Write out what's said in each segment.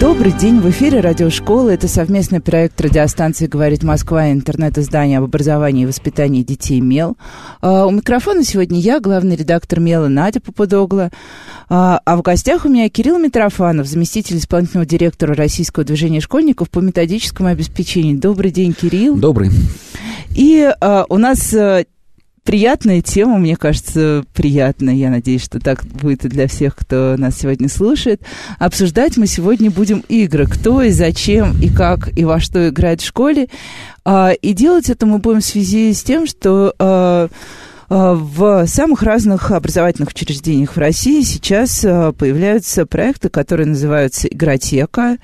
Добрый день, в эфире радиошкола. Это совместный проект радиостанции «Говорит Москва» и интернет-издание об образовании и воспитании детей «Мел». А, у микрофона сегодня я, главный редактор «Мела» Надя Попудогла. А, а в гостях у меня Кирилл Митрофанов, заместитель исполнительного директора Российского движения школьников по методическому обеспечению. Добрый день, Кирилл. Добрый. И а, у нас а, приятная тема, мне кажется, приятная. Я надеюсь, что так будет и для всех, кто нас сегодня слушает. Обсуждать мы сегодня будем игры. Кто и зачем, и как, и во что играть в школе. А, и делать это мы будем в связи с тем, что... А, а в самых разных образовательных учреждениях в России сейчас появляются проекты, которые называются «Игротека»,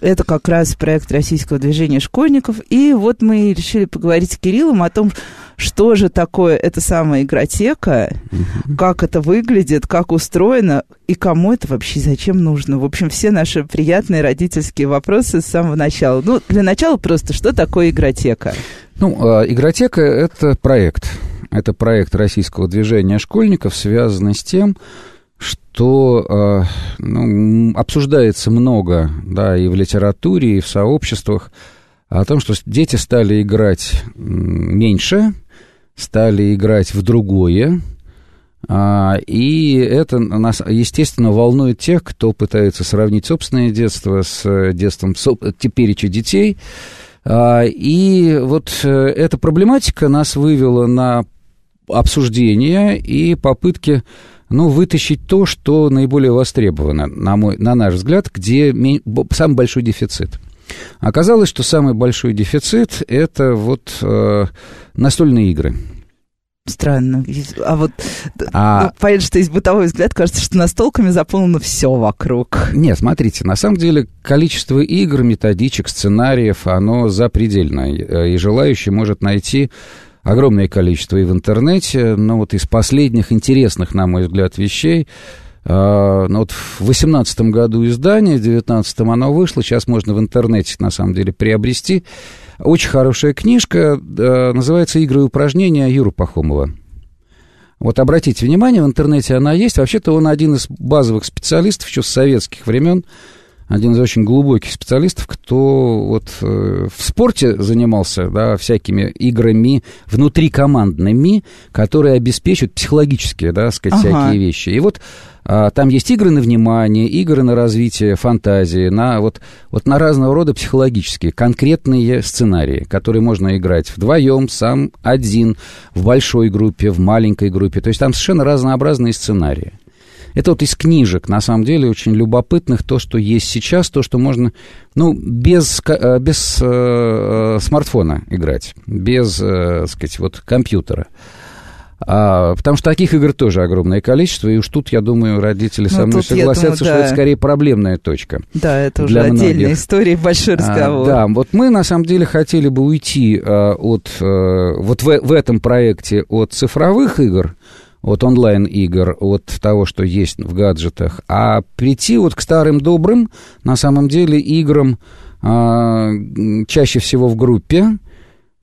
это как раз проект российского движения школьников. И вот мы решили поговорить с Кириллом о том, что же такое эта самая игротека, угу. как это выглядит, как устроено и кому это вообще зачем нужно. В общем, все наши приятные родительские вопросы с самого начала. Ну, для начала просто, что такое игротека? Ну, а, игротека – это проект. Это проект российского движения школьников, связанный с тем, что э, ну, обсуждается много, да, и в литературе, и в сообществах о том, что дети стали играть меньше, стали играть в другое, а, и это нас, естественно, волнует тех, кто пытается сравнить собственное детство с детством тепереча детей. А, и вот э, эта проблематика нас вывела на обсуждение и попытки ну, вытащить то, что наиболее востребовано, на, мой, на наш взгляд, где самый большой дефицит. Оказалось, что самый большой дефицит – это вот э, настольные игры. Странно. А вот а... Ну, понятно, что есть бытовой взгляд, кажется, что настолками заполнено все вокруг. Нет, смотрите, на самом деле количество игр, методичек, сценариев, оно запредельное. И желающий может найти огромное количество и в интернете, но вот из последних интересных, на мой взгляд, вещей, Uh, ну вот в 2018 году издание, в 2019 оно вышло, сейчас можно в интернете, на самом деле, приобрести. Очень хорошая книжка, называется «Игры и упражнения» Юры Пахомова. Вот обратите внимание, в интернете она есть. Вообще-то он один из базовых специалистов еще с советских времен, один из очень глубоких специалистов, кто вот э, в спорте занимался, да, всякими играми внутрикомандными, которые обеспечивают психологические, да, сказать, ага. всякие вещи. И вот а, там есть игры на внимание, игры на развитие фантазии, на, вот, вот на разного рода психологические, конкретные сценарии, которые можно играть вдвоем, сам один, в большой группе, в маленькой группе. То есть там совершенно разнообразные сценарии. Это вот из книжек, на самом деле, очень любопытных, то, что есть сейчас, то, что можно, ну, без, э, без э, смартфона играть, без, э, сказать, вот компьютера. А, потому что таких игр тоже огромное количество, и уж тут, я думаю, родители со ну, мной согласятся, думаю, да. что это скорее проблемная точка. Да, это уже многих. отдельная история, большой а, разговор. А, да, вот мы на самом деле хотели бы уйти а, от, а, вот в, в этом проекте от цифровых игр, от онлайн-игр, от того, что есть в гаджетах, а прийти вот к старым добрым, на самом деле, играм а, чаще всего в группе,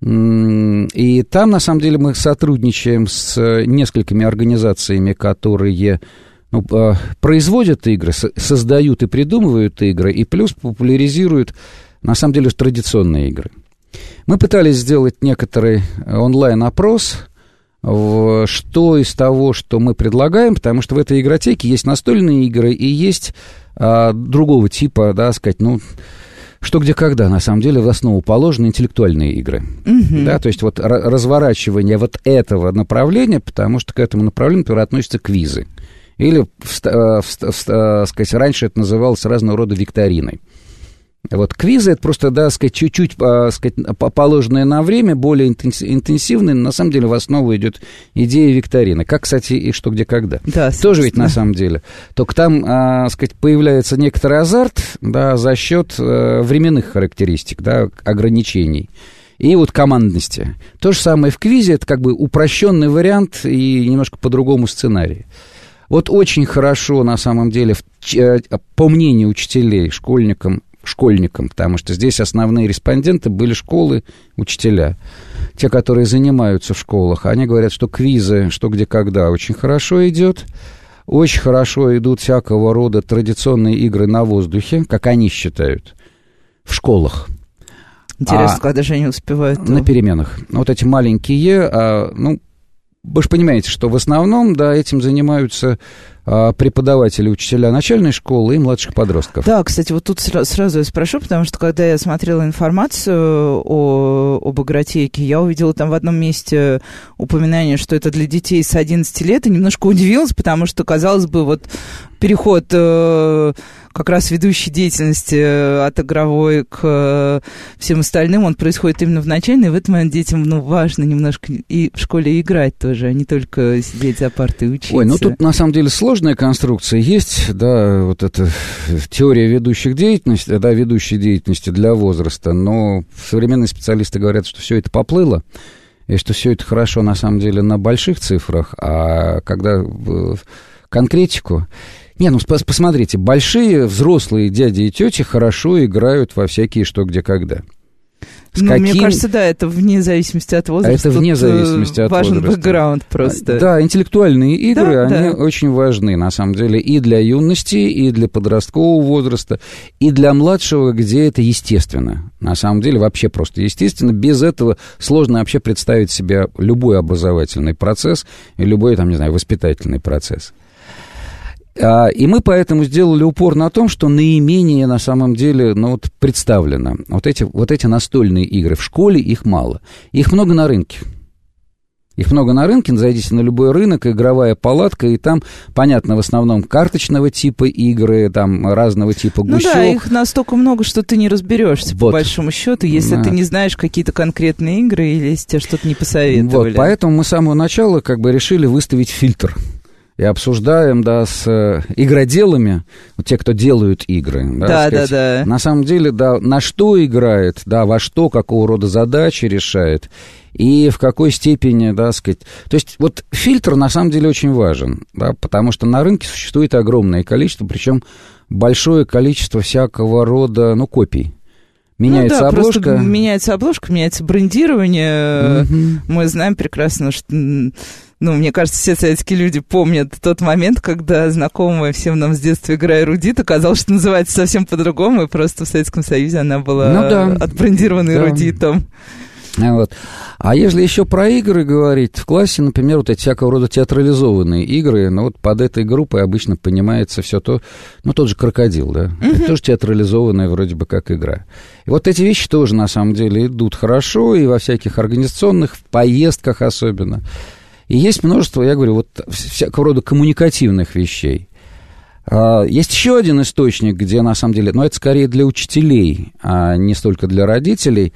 и там, на самом деле, мы сотрудничаем с несколькими организациями, которые ну, а, производят игры, создают и придумывают игры, и плюс популяризируют, на самом деле, традиционные игры. Мы пытались сделать некоторый онлайн-опрос, что из того, что мы предлагаем, потому что в этой игротеке есть настольные игры и есть а, другого типа, да, сказать, ну, что где когда, на самом деле, в основу положены интеллектуальные игры. Mm-hmm. Да, то есть вот разворачивание вот этого направления, потому что к этому направлению, например, относятся квизы. Или, в, в, в, в, сказать, раньше это называлось разного рода викториной. Вот квизы это просто, да, сказать, чуть-чуть, а, сказать, положенное на время, более интенсивное, на самом деле в основу идет идея викторины. Как, кстати, и что, где, когда. Да, Тоже ведь на самом деле. Только там, а, сказать, появляется некоторый азарт, да, за счет а, временных характеристик, да, ограничений и вот командности. То же самое в квизе, это как бы упрощенный вариант и немножко по-другому сценарий. Вот очень хорошо, на самом деле, э, по мнению учителей, школьникам, школьникам, потому что здесь основные респонденты были школы, учителя. Те, которые занимаются в школах, они говорят, что квизы, что где когда, очень хорошо идет. Очень хорошо идут всякого рода традиционные игры на воздухе, как они считают, в школах. Интересно, а, когда же они успевают? На переменах. Вот эти маленькие, а, ну, вы же понимаете, что в основном, да, этим занимаются а, преподаватели, учителя начальной школы и младших подростков. Да, кстати, вот тут сразу, сразу я спрошу, потому что когда я смотрела информацию о, об игротеке, я увидела там в одном месте упоминание, что это для детей с 11 лет, и немножко удивилась, потому что, казалось бы, вот переход э, как раз ведущей деятельности э, от игровой к э, всем остальным, он происходит именно в начале, и в этот момент детям ну, важно немножко и в школе играть тоже, а не только сидеть за партой и учиться. Ой, ну тут на самом деле сложная конструкция есть, да, вот эта теория ведущих деятельности, да, ведущей деятельности для возраста, но современные специалисты говорят, что все это поплыло, и что все это хорошо на самом деле на больших цифрах, а когда конкретику, не, ну посмотрите, большие взрослые дяди и тети хорошо играют во всякие что, где, когда. С ну, каким... Мне кажется, да, это вне зависимости от возраста. А это вне Тут зависимости от важен возраста. бэкграунд просто. Да, интеллектуальные игры, да, они да. очень важны, на самом деле, и для юности, и для подросткового возраста, и для младшего, где это естественно. На самом деле, вообще просто естественно. Без этого сложно вообще представить себе любой образовательный процесс и любой, там, не знаю, воспитательный процесс. А, и мы поэтому сделали упор на том, что наименее на самом деле ну, вот, представлено. Вот эти, вот эти настольные игры. В школе их мало. Их много на рынке. Их много на рынке, зайдите на любой рынок, игровая палатка, и там, понятно, в основном карточного типа игры, там разного типа гусек. Ну да, их настолько много, что ты не разберешься, вот. по большому счету, если а. ты не знаешь какие-то конкретные игры или если тебе что-то не посоветовали. Вот, поэтому мы с самого начала как бы решили выставить фильтр и обсуждаем, да, с э, игроделами, вот те, кто делают игры. Да, да, сказать, да, да. На самом деле, да, на что играет, да, во что, какого рода задачи решает, и в какой степени, да, сказать... То есть вот фильтр на самом деле очень важен, да, потому что на рынке существует огромное количество, причем большое количество всякого рода, ну, копий. Меняется ну, да, обложка. меняется обложка, меняется брендирование. Угу. Мы знаем прекрасно, что ну, мне кажется, все советские люди помнят тот момент, когда знакомая всем нам с детства игра эрудит оказалось, что называется совсем по-другому, и просто в Советском Союзе она была ну, да. отбрендирована да. эрудитом. А вот. А если еще про игры говорить, в классе, например, вот эти всякого рода театрализованные игры, ну вот под этой группой обычно понимается все то, ну тот же крокодил, да, uh-huh. это тоже театрализованная вроде бы как игра. И вот эти вещи тоже на самом деле идут хорошо и во всяких организационных, в поездках особенно. И есть множество, я говорю, вот всякого рода коммуникативных вещей. А, есть еще один источник, где на самом деле, ну это скорее для учителей, а не столько для родителей.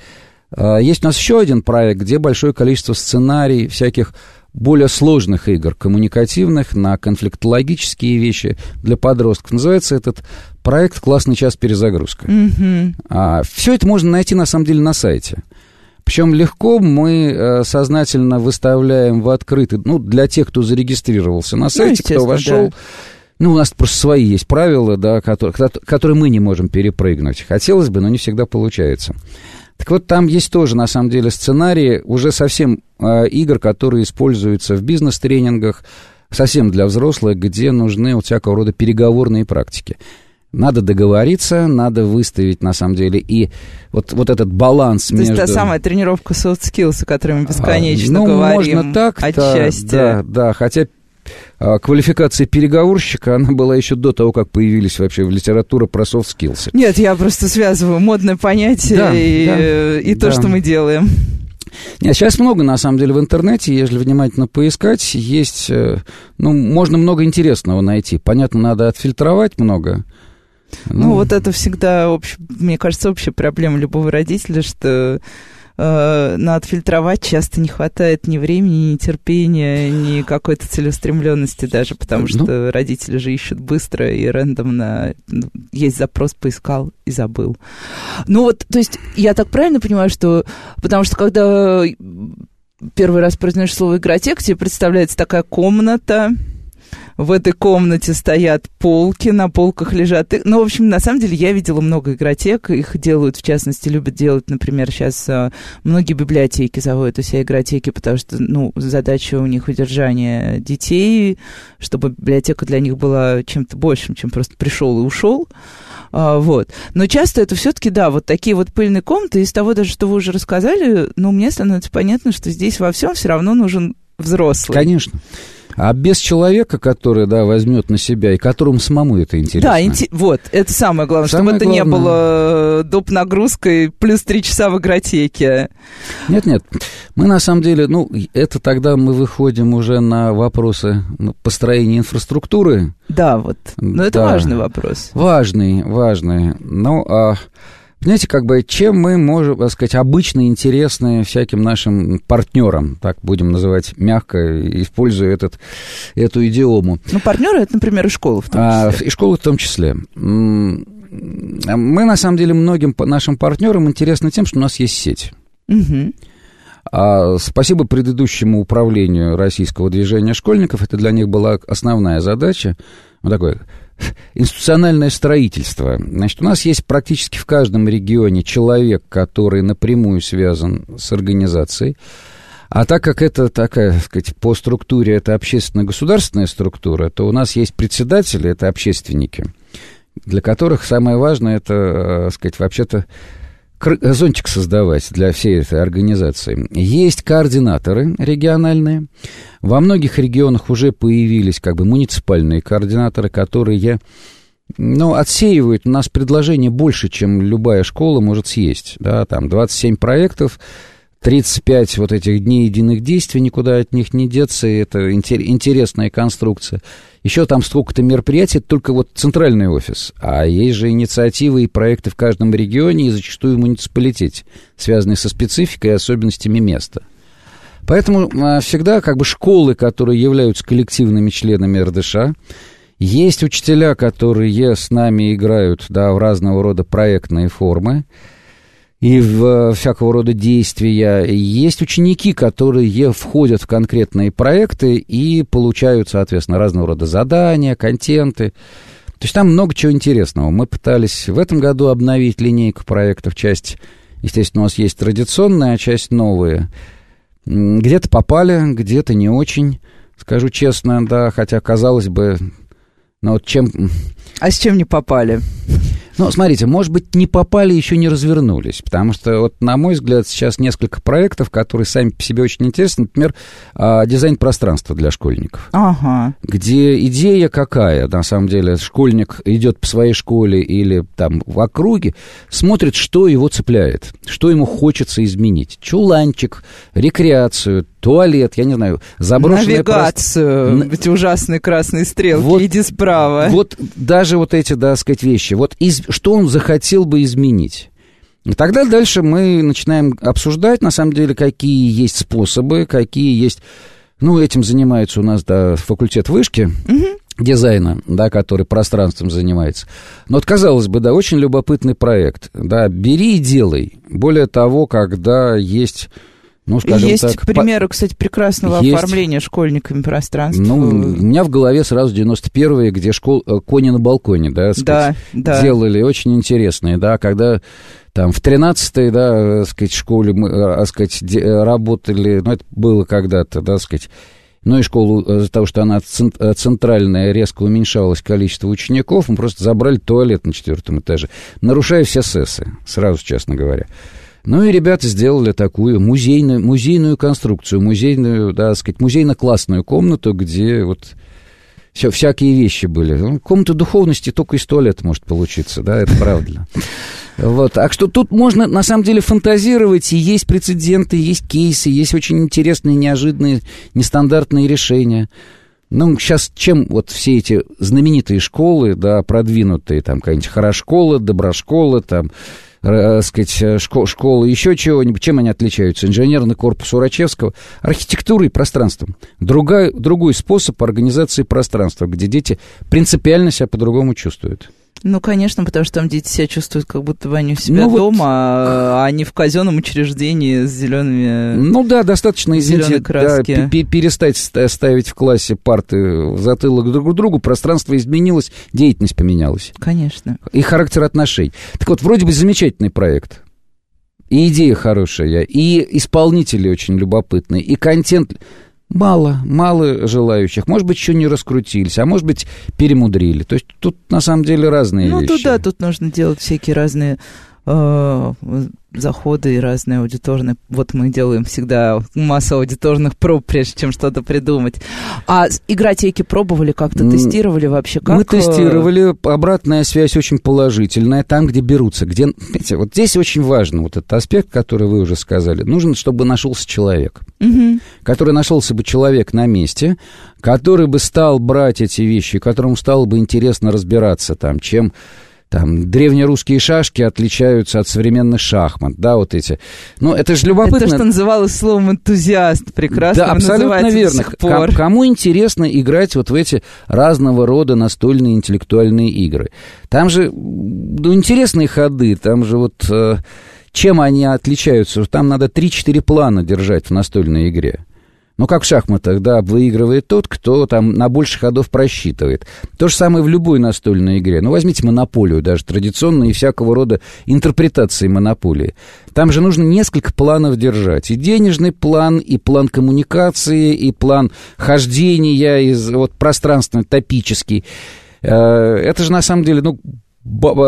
А, есть у нас еще один проект, где большое количество сценариев, всяких более сложных игр, коммуникативных, на конфликтологические вещи для подростков. Называется этот проект «Классный час перезагрузка». Mm-hmm. А, все это можно найти, на самом деле, на сайте. Причем легко мы э, сознательно выставляем в открытый, ну, для тех, кто зарегистрировался на ну, сайте, ну, кто вошел. Да. Ну, у нас просто свои есть правила, да, которые, которые мы не можем перепрыгнуть. Хотелось бы, но не всегда получается. Так вот, там есть тоже, на самом деле, сценарии уже совсем э, игр, которые используются в бизнес-тренингах, совсем для взрослых, где нужны вот всякого рода переговорные практики. Надо договориться, надо выставить, на самом деле, и вот, вот этот баланс То между... есть та самая тренировка soft skills, о которой мы бесконечно а, ну, говорим. можно так, отчасти. Да, да, хотя а, квалификация переговорщика, она была еще до того, как появились вообще в литературе про soft skills. Нет, я просто связываю модное понятие да, и, да, и то, да. что мы делаем. Нет, сейчас много, на самом деле, в интернете, если внимательно поискать, есть, э, ну, можно много интересного найти. Понятно, надо отфильтровать много, ну, ну вот это всегда, общ, мне кажется, общая проблема любого родителя, что э, на отфильтровать часто не хватает ни времени, ни терпения, ни какой-то целеустремленности даже, потому ну. что ну, родители же ищут быстро и рандомно. Ну, есть запрос, поискал и забыл. Ну вот, то есть я так правильно понимаю, что... Потому что когда первый раз произносишь слово «игротек», тебе представляется такая комната, в этой комнате стоят полки, на полках лежат... Ну, в общем, на самом деле я видела много игротек, их делают, в частности, любят делать, например, сейчас а, многие библиотеки заводят у себя игротеки, потому что, ну, задача у них удержание детей, чтобы библиотека для них была чем-то большим, чем просто пришел и ушел. А, вот. Но часто это все-таки, да, вот такие вот пыльные комнаты. Из того даже, что вы уже рассказали, ну, мне становится понятно, что здесь во всем все равно нужен взрослый. Конечно. А без человека, который, да, возьмет на себя, и которому самому это интересно. Да, инте- вот, это самое главное, самое чтобы главное... это не было э, доп. нагрузкой плюс три часа в игротеке. Нет-нет, мы на самом деле, ну, это тогда мы выходим уже на вопросы ну, построения инфраструктуры. Да, вот, но это да. важный вопрос. Важный, важный. Ну, а Понимаете, как бы, чем мы можем, так сказать, обычно интересны всяким нашим партнерам, так будем называть мягко, используя этот, эту идиому. Ну, партнеры, это, например, и школы в том а, числе. А, и школы в том числе. Мы, на самом деле, многим нашим партнерам интересны тем, что у нас есть сеть. Угу. А спасибо предыдущему управлению российского движения школьников, это для них была основная задача. Вот такое институциональное строительство. Значит, у нас есть практически в каждом регионе человек, который напрямую связан с организацией. А так как это такая, так сказать, по структуре это общественно-государственная структура, то у нас есть председатели, это общественники, для которых самое важное это, э, так сказать, вообще-то зонтик создавать для всей этой организации. Есть координаторы региональные. Во многих регионах уже появились как бы муниципальные координаторы, которые ну, отсеивают у нас предложение больше, чем любая школа может съесть. Да, там 27 проектов, 35 вот этих дней единых действий, никуда от них не деться, и это интересная конструкция. Еще там сколько-то мероприятий, только вот центральный офис. А есть же инициативы и проекты в каждом регионе и зачастую в муниципалитете, связанные со спецификой и особенностями места. Поэтому а, всегда как бы школы, которые являются коллективными членами РДШ, есть учителя, которые с нами играют да, в разного рода проектные формы, и в э, всякого рода действия. Есть ученики, которые входят в конкретные проекты и получают, соответственно, разного рода задания, контенты. То есть там много чего интересного. Мы пытались в этом году обновить линейку проектов. Часть, естественно, у нас есть традиционная, а часть новые. Где-то попали, где-то не очень. Скажу честно, да, хотя, казалось бы, ну вот чем... А с чем не попали? Ну, смотрите, может быть, не попали, еще не развернулись, потому что, вот, на мой взгляд, сейчас несколько проектов, которые сами по себе очень интересны, например, а, дизайн пространства для школьников. Ага. Где идея какая, на самом деле, школьник идет по своей школе или там в округе, смотрит, что его цепляет, что ему хочется изменить. Чуланчик, рекреацию, туалет, я не знаю, заброшенная... Навигацию, прост... эти ужасные красные стрелки, вот, иди справа. Вот даже вот эти, да, сказать, вещи. Вот из что он захотел бы изменить. И тогда дальше мы начинаем обсуждать, на самом деле, какие есть способы, какие есть... Ну, этим занимается у нас, да, факультет вышки, угу. дизайна, да, который пространством занимается. Но вот, казалось бы, да, очень любопытный проект. Да, бери и делай. Более того, когда есть ну, скажем Есть так, примеры, по... кстати, прекрасного есть... оформления школьниками пространства. Ну, у меня в голове сразу 91-е, где школ... Э, кони на балконе, да, сказать, да, да. делали, очень интересные, да, когда там в 13-й, да, э, сказать, школе мы, так э, сказать, работали, ну, это было когда-то, да, сказать, ну и школу, из-за того, что она центральная, резко уменьшалось количество учеников, мы просто забрали туалет на четвертом этаже, нарушая все СЭСы, сразу, честно говоря. Ну и ребята сделали такую музейную, музейную конструкцию, музейную, да, сказать, музейно-классную комнату, где вот все, всякие вещи были. Ну, комната духовности только из туалета может получиться, да, это правда. Вот, так что тут можно, на самом деле, фантазировать, и есть прецеденты, есть кейсы, есть очень интересные, неожиданные, нестандартные решения. Ну, сейчас чем вот все эти знаменитые школы, да, продвинутые, там, какая-нибудь Хорошкола, Доброшкола, там, э, сказать, э, школ, школы, еще чего-нибудь. Чем они отличаются? Инженерный корпус Урачевского. Архитектурой и пространством. Другой, другой способ организации пространства, где дети принципиально себя по-другому чувствуют. Ну, конечно, потому что там дети себя чувствуют, как будто бы они у себя Ну, вот- дома, а они в казенном учреждении с зелеными... Ну да, достаточно, извините, да, перестать ста- ставить в классе парты в затылок друг к другу, пространство изменилось, деятельность поменялась. Конечно. и характер отношений. Так вот, вроде бы замечательный проект. И идея хорошая, и исполнители очень любопытные, и контент... Мало, мало желающих. Может быть, еще не раскрутились, а может быть, перемудрили. То есть тут на самом деле разные Ну, вещи. тут да, тут нужно делать всякие разные э, заходы и разные аудиторные. Вот мы делаем всегда массу аудиторных проб, прежде чем что-то придумать. А игротеки пробовали как-то, тестировали вообще? Как, Мы э, тестировали, обратная связь очень положительная, там, где берутся. Где, знаете, вот здесь очень важно вот этот аспект, который вы уже сказали. Нужно, чтобы нашелся человек. мгм. который нашелся бы человек на месте, который бы стал брать эти вещи, которому стало бы интересно разбираться там, чем там древнерусские шашки отличаются от современных шахмат, да, вот эти. Ну, это же любопытно. Это то, что называлось словом энтузиаст. Прекрасно Да, абсолютно верно. пор. Ком- Кому интересно играть вот в эти разного рода настольные интеллектуальные игры? Там же, ну, интересные ходы, там же вот... э, чем они отличаются? Там надо 3-4 плана держать в настольной игре. Ну, как в шахматах, да, выигрывает тот, кто там на больше ходов просчитывает. То же самое в любой настольной игре. Ну, возьмите монополию, даже традиционные и всякого рода интерпретации монополии. Там же нужно несколько планов держать. И денежный план, и план коммуникации, и план хождения из вот пространственный, топический. Э, Это же на самом деле, ну,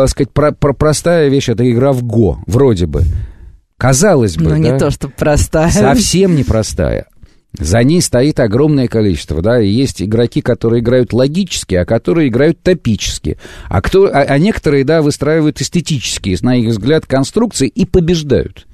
сказать, про- про- простая вещь, это игра в Го, вроде бы. Казалось бы, Ну, да? не то, что простая. Совсем непростая. За ней стоит огромное количество, да, и есть игроки, которые играют логически, а которые играют топически, а, кто, а, а некоторые, да, выстраивают эстетические, на их взгляд, конструкции и побеждают.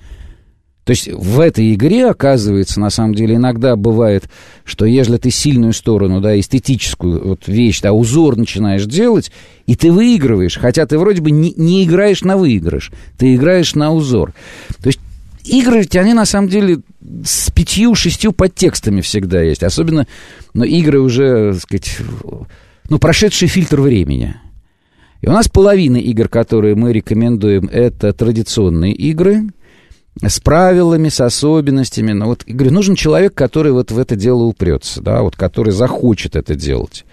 То есть в этой игре, оказывается, на самом деле иногда бывает, что если ты сильную сторону, да, эстетическую вот вещь, да, узор начинаешь делать, и ты выигрываешь, хотя ты вроде бы не, не играешь на выигрыш, ты играешь на узор. То есть игры, они на самом деле с пятью-шестью подтекстами всегда есть. Особенно, но игры уже, так сказать, ну, прошедший фильтр времени. И у нас половина игр, которые мы рекомендуем, это традиционные игры с правилами, с особенностями. Но вот, говорю, нужен человек, который вот в это дело упрется, да, вот, который захочет это делать.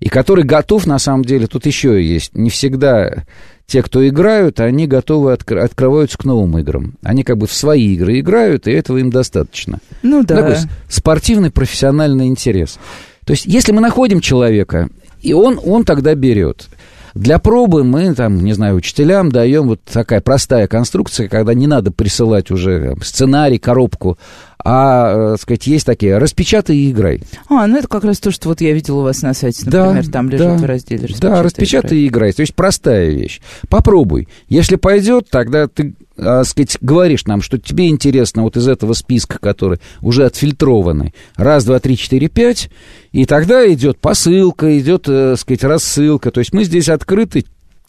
И который готов, на самом деле, тут еще есть, не всегда те, кто играют, они готовы, откр- открываются к новым играм. Они как бы в свои игры играют, и этого им достаточно. Ну да. Такой спортивный профессиональный интерес. То есть, если мы находим человека, и он, он тогда берет. Для пробы мы, там, не знаю, учителям даем вот такая простая конструкция, когда не надо присылать уже там, сценарий, коробку, а, э, сказать, есть такие, распечатай и играй. А, ну это как раз то, что вот я видела у вас на сайте, Да, например, там лежит да, в разделе Да, распечатай и играй. То есть простая вещь. Попробуй. Если пойдет, тогда ты, а, сказать, говоришь нам, что тебе интересно вот из этого списка, который уже отфильтрованный. Раз, два, три, четыре, пять. И тогда идет посылка, идет, э, сказать, рассылка. То есть мы здесь открыты.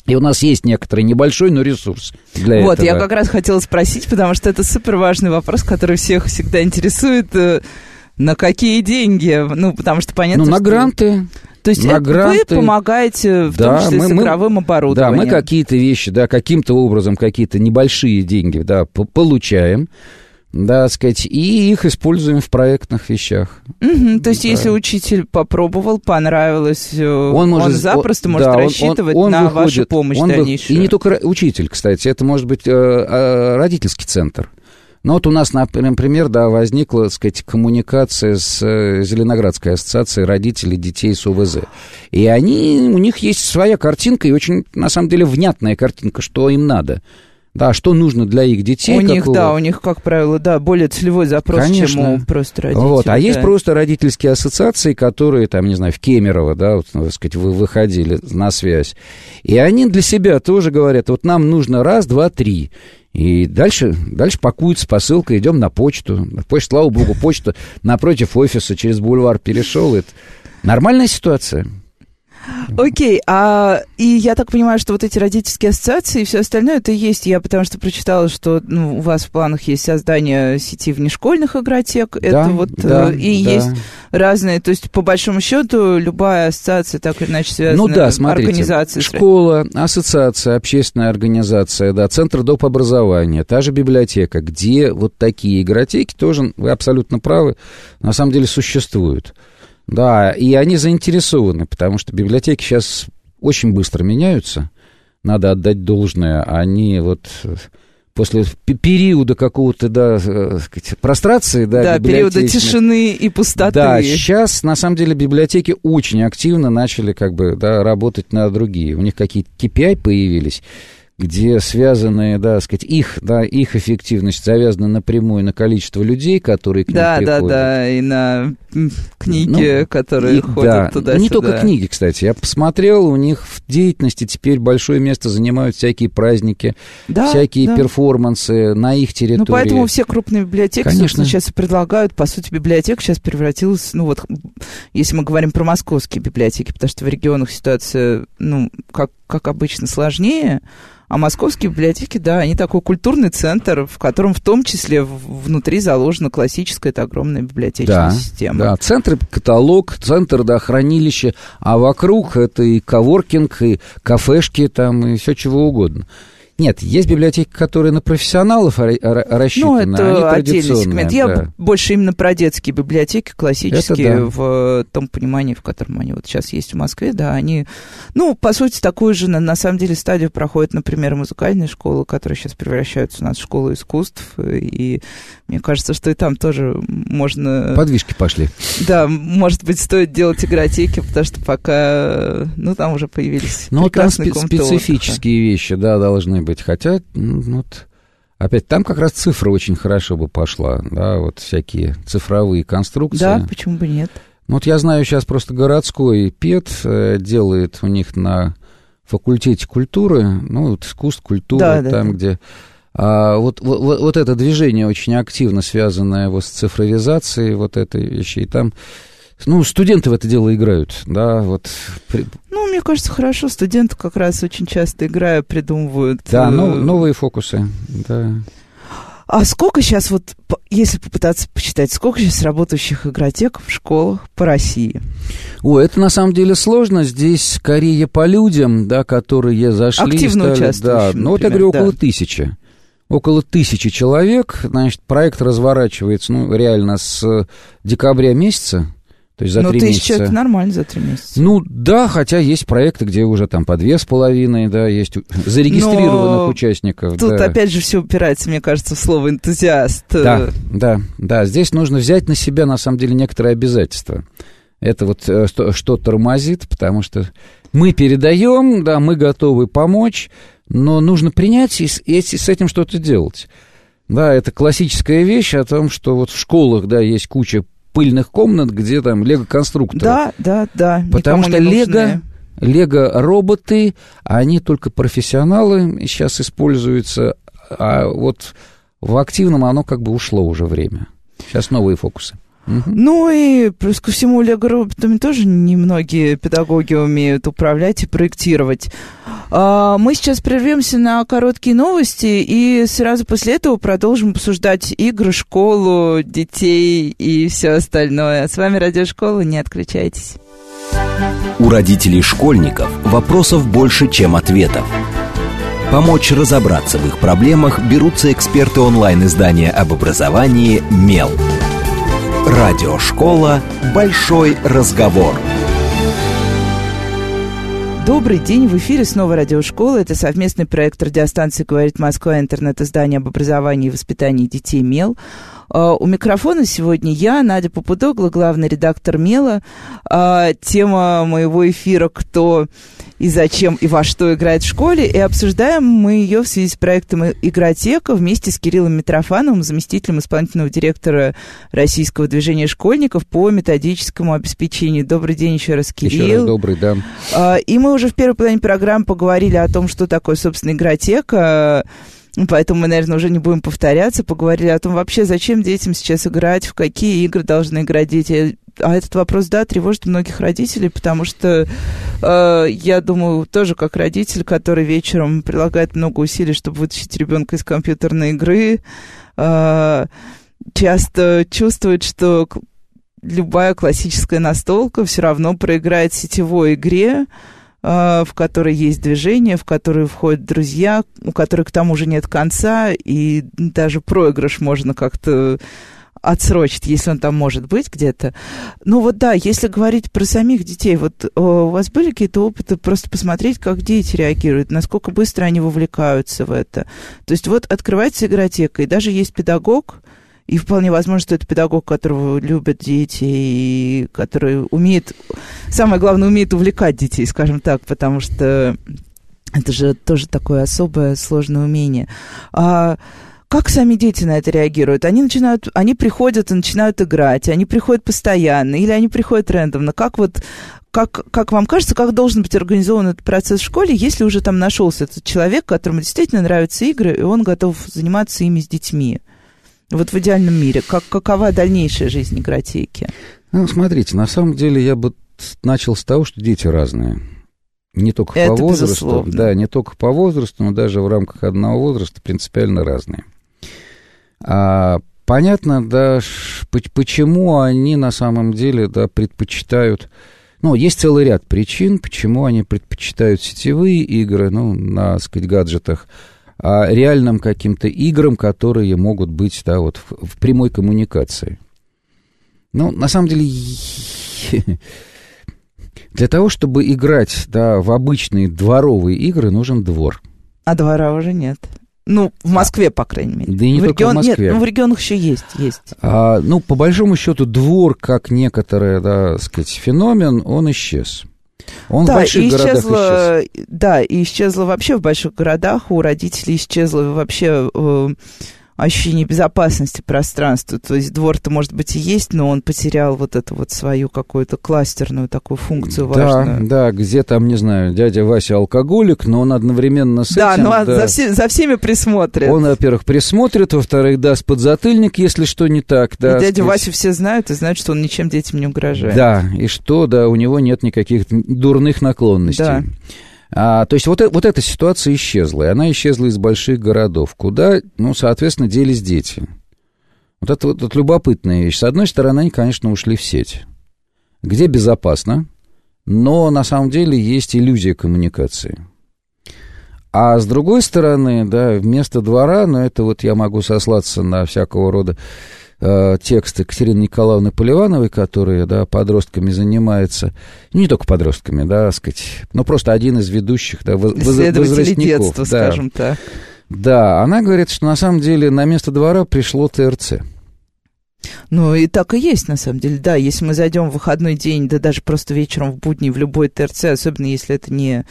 И у нас есть некоторый небольшой, но ресурс для Вот, этого. я как раз хотела спросить, потому что это супер важный вопрос, который всех всегда интересует. э, На какие деньги? Ну, потому что понятно, Ну, на что- гранты. То есть на гранты. вы помогаете, в Да, том числе мы- с мы- игровым Да, оборудованием. мы какие-то вещи, да, каким-то образом какие-то небольшие деньги, да, получаем, да, сказать, и их используем в проектных вещах. Мгм, то есть, Да. если учитель попробовал, понравилось, э, он, Он может запросто он- может да, он- он- рассчитывать он на выходит, вашу помощь он вы- дальнейшую. И не только учитель, кстати, это может быть э, э, родительский центр. Но вот у нас, нап- например, да, возникла, так сказать, коммуникация с э, Зеленоградской ассоциацией родителей детей с ОВЗ. И они, у них есть своя картинка, и очень, на самом деле, внятная картинка, что им надо. Да, что нужно для их детей. у них, да, у них, как правило, да, более целевой запрос, Конечно. чем у просто родителей. Вот. А есть да. просто родительские ассоциации, которые, там, не знаю, в Кемерово, да, вот, ну, так сказать, вы выходили на связь. И они для себя тоже говорят, вот нам нужно раз, два, три. И дальше, дальше пакуется посылка, идем на почту. Почта, слава богу, почта напротив офиса через бульвар перешел. Это нормальная ситуация. Окей, а и я так понимаю, что вот эти родительские ассоциации и все остальное это есть. Я потому что прочитала, что ну, у вас в планах есть создание сети внешкольных игротек. Да, это вот да, э, и да. есть разные. То есть, по большому счету, любая ассоциация так или иначе связана Ну да, смотрите, организацией. школа, ассоциация, общественная организация, да, центр доп. образования, та же библиотека, где вот такие игротеки тоже, вы абсолютно правы, на самом деле существуют. Да, и они заинтересованы, потому что библиотеки сейчас очень быстро меняются, надо отдать должное, они вот э, после пе- периода какого-то, да, э, сказать, прострации, да, Да, периода тишины и пустоты. да, сейчас, на самом деле, библиотеки очень активно начали как бы, да, работать на другие. У них какие-то KPI появились, где связаны, да, сказать, их, да, их эффективность завязана напрямую на количество людей, которые к ним Да, да, приходят. да, и на книги, Ну, которые И- ходят да, туда Не только книги, кстати. Я посмотрел, у них в деятельности теперь большое место занимают всякие праздники, Да, всякие да. перформансы на их территории. Ну, поэтому все крупные библиотеки, Конечно. сейчас предлагают. По сути, библиотека сейчас превратилась, ну вот, если мы говорим про московские библиотеки, потому что в регионах ситуация, ну, как, как обычно, сложнее. А московские библиотеки, да, они такой культурный центр, в котором в том числе внутри заложена классическая, это огромная библиотечная Да, система. Да, центр каталог, центр, да, хранилище, а вокруг это и коворкинг, и кафешки там, и все чего угодно. Нет, есть библиотеки, которые на профессионалов ра- ра- Ну, рассчитаны, это они отдельный сегмент. Я да. б- больше именно про детские библиотеки, классические, Это да. в том понимании, в котором они вот сейчас есть в Москве, да, они, ну, по сути, такую же, на, на самом деле, стадию проходят, например, музыкальные школы, которые сейчас превращаются у нас в школу искусств, и мне кажется, что и там тоже можно... Подвижки пошли. Да, может быть, стоит делать игротеки, потому что пока, ну, там уже появились Ну, там спе- комнаты отдыха. специфические вещи, да, должны быть. Хотя, м, вот, опять, там как раз цифра очень хорошо бы пошла, да, вот всякие цифровые конструкции. Да, почему бы нет? Ну, вот я знаю, сейчас просто городской ПЕТ э, делает у них на факультете культуры, ну, вот искусств, культуры, Да, да, там, да. где... а, вот, вот- вот это движение очень активно связанное вот с цифровизацией вот этой вещи, и там, ну, студенты в это дело играют, да, вот... Ну, мне кажется, хорошо. Студенты как раз очень часто играя придумывают. да, э, нов- новые фокусы, да. А сколько сейчас, вот, если попытаться посчитать, сколько сейчас работающих игротек в школах по России? О, это на самом деле сложно. Здесь скорее по людям, да, которые зашли. Активно стали- Да, участвующим, ну вот я говорю, около да. тысячи. Около тысячи человек, значит, проект разворачивается, ну, реально с декабря месяца, то есть за ну, три тысяча месяца. это нормально за три месяца. Ну, да, хотя есть проекты, где уже там по две с половиной, да, есть зарегистрированных Но участников. Тут да. опять же все упирается, мне кажется, в слово энтузиаст. Да, да, да. Здесь нужно взять на себя, на самом деле, некоторые обязательства. Это вот э, что, что тормозит, потому что мы передаем, да, мы готовы помочь, но нужно принять и с, и с этим что-то делать. Да, это классическая вещь о том, что вот в школах, да, есть куча пыльных комнат, где там лего-конструкторы. Да, да, да. Потому что лего, лего-роботы, они только профессионалы сейчас используются, а вот в активном оно как бы ушло уже время. Сейчас новые фокусы. Мгм. Ну и плюс ко всему лего-роботами тоже немногие педагоги умеют управлять и проектировать. А, Мы сейчас прервемся на короткие новости и сразу после этого продолжим обсуждать игры, школу, детей и все остальное. С вами Радиошкола, не отключайтесь. У родителей школьников вопросов больше, чем ответов. Помочь разобраться в их проблемах берутся эксперты онлайн-издания об образовании «Мел». Радиошкола «Большой разговор». Добрый день, в эфире снова Радиошкола. Это совместный проект радиостанции «Говорит Москва», интернет-издание об образовании и воспитании детей «Мел». А, У микрофона сегодня я, Надя Попудогла, главный редактор «Мела». А, Тема моего эфира «Кто и зачем и во что играет в школе?» И обсуждаем мы ее в связи с проектом «Игротека» вместе с Кириллом Митрофановым, заместителем исполнительного директора Российского движения школьников по методическому обеспечению. Добрый день еще раз, Кирилл. Еще раз добрый, да. А, И мы уже в первой половине программы поговорили о том, что такое, собственно, игротека. Поэтому мы, наверное, уже не будем повторяться. Поговорили о том вообще, зачем детям сейчас играть, в какие игры должны играть дети. А этот вопрос, да, тревожит многих родителей, потому что э, я думаю, тоже как родитель, который вечером прилагает много усилий, чтобы вытащить ребенка из компьютерной игры, э, часто чувствует, что любая классическая настолка все равно проиграет сетевой игре, в которой есть движение, в которой входят друзья, у которой к тому же нет конца, и даже проигрыш можно как-то отсрочит, если он там может быть где-то. Ну вот да, если говорить про самих детей, вот у вас были какие-то опыты просто посмотреть, как дети реагируют, насколько быстро они вовлекаются в это. То есть вот открывается игротека, и даже есть педагог, и вполне возможно, что это педагог, которого любят дети, и который умеет, самое главное, умеет увлекать детей, скажем так, потому что это же тоже такое особое сложное умение. А как сами дети на это реагируют? Они начинают, они приходят и начинают играть, они приходят постоянно, или они приходят рандомно. Как вот, как, как вам кажется, как должен быть организован этот процесс в школе, если уже там нашелся этот человек, которому действительно нравятся игры, и он готов заниматься ими с детьми? Вот в идеальном мире. Как, какова дальнейшая жизнь игротеки? Ну, смотрите, на самом деле я бы начал с того, что дети разные. Не только Это по возрасту, безусловно. да, не только по возрасту, но даже в рамках одного возраста принципиально разные. А, понятно, да, почему они на самом деле, да, предпочитают... Ну, есть целый ряд причин, почему они предпочитают сетевые игры, ну, на, так сказать, гаджетах, реальным каким-то играм, которые могут быть, да, вот в, в прямой коммуникации. Ну, на самом деле, для того, чтобы играть, да, в обычные дворовые игры, нужен двор. А двора уже нет. Ну, в Москве, по крайней мере. Да и не в только в регион- Москве. Нет, ну в регионах еще есть, есть. А, ну, по большому счету, двор, как некоторый, да, сказать, феномен, он исчез. Он в больших и городах исчез. да, и исчезла вообще в больших городах, у родителей исчезло вообще э, ощущение безопасности пространства. То есть двор-то, может быть, и есть, но он потерял вот эту вот свою какую-то кластерную такую функцию Да, важную. да, где там, не знаю, дядя Вася алкоголик, но он одновременно с Да, этим... ну а За, все- за всеми присмотрят. Он, во-первых, присмотрит, во-вторых, даст подзатыльник, если что не так. Да, и дядю сказать. Васю все знают и знают, что он ничем детям не угрожает. Да, и что, да, у него нет никаких дурных наклонностей. Да. А, то есть вот, э- вот эта ситуация исчезла, и она исчезла из больших городов, куда, ну, соответственно, делись дети. Вот это вот, вот любопытная вещь. С одной стороны, они, конечно, ушли в сеть, где безопасно, но на самом деле есть иллюзия коммуникации. А с другой стороны, да, вместо двора, но это вот я могу сослаться на всякого рода э, тексты Екатерины Николаевны Поливановой, которые, да, подростками занимается, ну, не только подростками, да, сказать, но просто один из ведущих, да, воз- возрастников, детства, да. скажем так. Да, она говорит, что на самом деле на место двора пришло ТРЦ. Ну, и так и есть, на самом деле, да. Если мы зайдем в выходной день, да даже просто вечером в будни в любой ТРЦ, особенно если это не